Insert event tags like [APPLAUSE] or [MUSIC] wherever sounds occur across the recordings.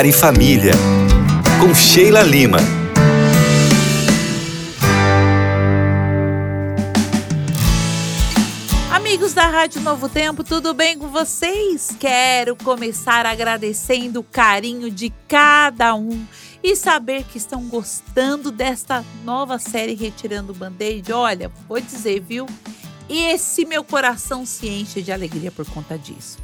Lar e Família, com Sheila Lima. Amigos da Rádio Novo Tempo, tudo bem com vocês? Quero começar agradecendo o carinho de cada um e saber que estão gostando desta nova série Retirando o Band-Aid. Olha, vou dizer, viu? Esse meu coração se enche de alegria por conta disso.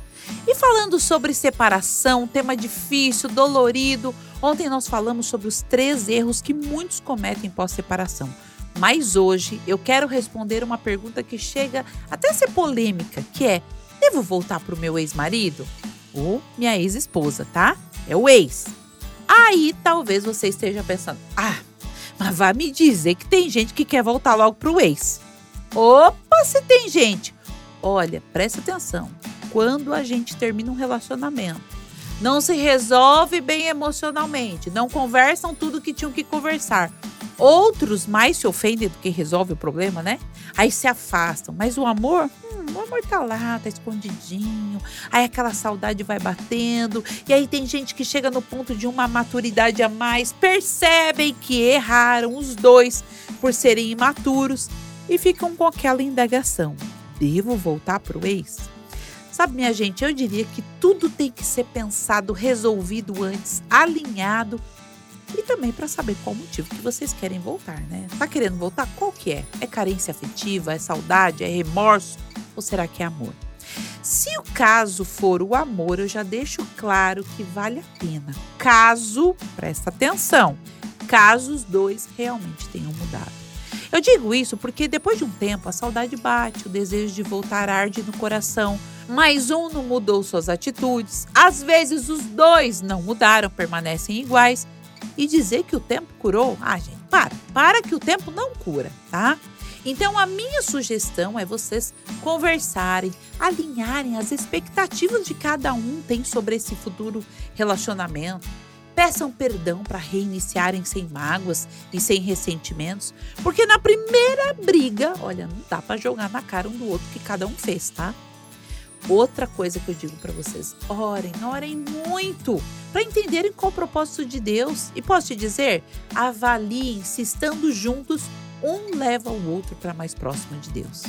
E falando sobre separação, tema difícil, dolorido, ontem nós falamos sobre os três erros que muitos cometem pós-separação. Mas hoje eu quero responder uma pergunta que chega até a ser polêmica, que é: devo voltar para o meu ex-marido? Ou minha ex-esposa, tá? É o ex. Aí talvez você esteja pensando: ah, mas vai me dizer que tem gente que quer voltar logo para o ex. Opa, se tem gente! Olha, presta atenção quando a gente termina um relacionamento. Não se resolve bem emocionalmente, não conversam tudo que tinham que conversar. Outros mais se ofendem do que resolve o problema, né? Aí se afastam. Mas o amor, hum, o amor tá lá, tá escondidinho. Aí aquela saudade vai batendo. E aí tem gente que chega no ponto de uma maturidade a mais, percebem que erraram os dois por serem imaturos e ficam com aquela indagação: devo voltar pro ex? Sabe, minha gente, eu diria que tudo tem que ser pensado, resolvido antes, alinhado e também para saber qual motivo que vocês querem voltar, né? Tá querendo voltar? Qual que é? É carência afetiva? É saudade? É remorso? Ou será que é amor? Se o caso for o amor, eu já deixo claro que vale a pena. Caso, presta atenção, caso os dois realmente tenham mudado. Eu digo isso porque depois de um tempo a saudade bate, o desejo de voltar arde no coração mas um não mudou suas atitudes. Às vezes os dois não mudaram, permanecem iguais. E dizer que o tempo curou? Ah, gente, para, para que o tempo não cura, tá? Então a minha sugestão é vocês conversarem, alinharem as expectativas de cada um tem sobre esse futuro relacionamento. Peçam perdão para reiniciarem sem mágoas e sem ressentimentos, porque na primeira briga, olha, não dá para jogar na cara um do outro que cada um fez, tá? Outra coisa que eu digo para vocês: orem, orem muito para entenderem qual o propósito de Deus. E posso te dizer, avaliem se estando juntos, um leva o outro para mais próximo de Deus.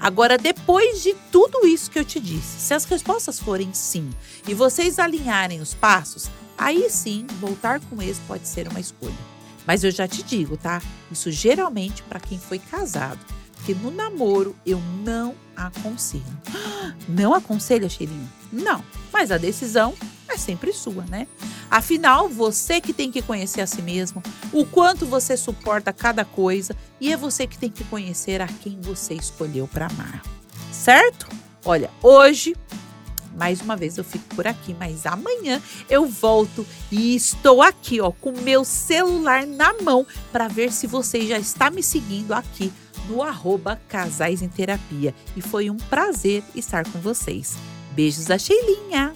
Agora, depois de tudo isso que eu te disse, se as respostas forem sim e vocês alinharem os passos, aí sim, voltar com eles pode ser uma escolha. Mas eu já te digo, tá? Isso geralmente para quem foi casado que no namoro eu não aconselho. [GASPS] Não aconselha, Cheirinho? Não, mas a decisão é sempre sua, né? Afinal, você que tem que conhecer a si mesmo, o quanto você suporta cada coisa e é você que tem que conhecer a quem você escolheu para amar. Certo? Olha, hoje mais uma vez eu fico por aqui, mas amanhã eu volto e estou aqui, ó, com meu celular na mão para ver se você já está me seguindo aqui no arroba Casais em Terapia. E foi um prazer estar com vocês. Beijos da Sheilinha!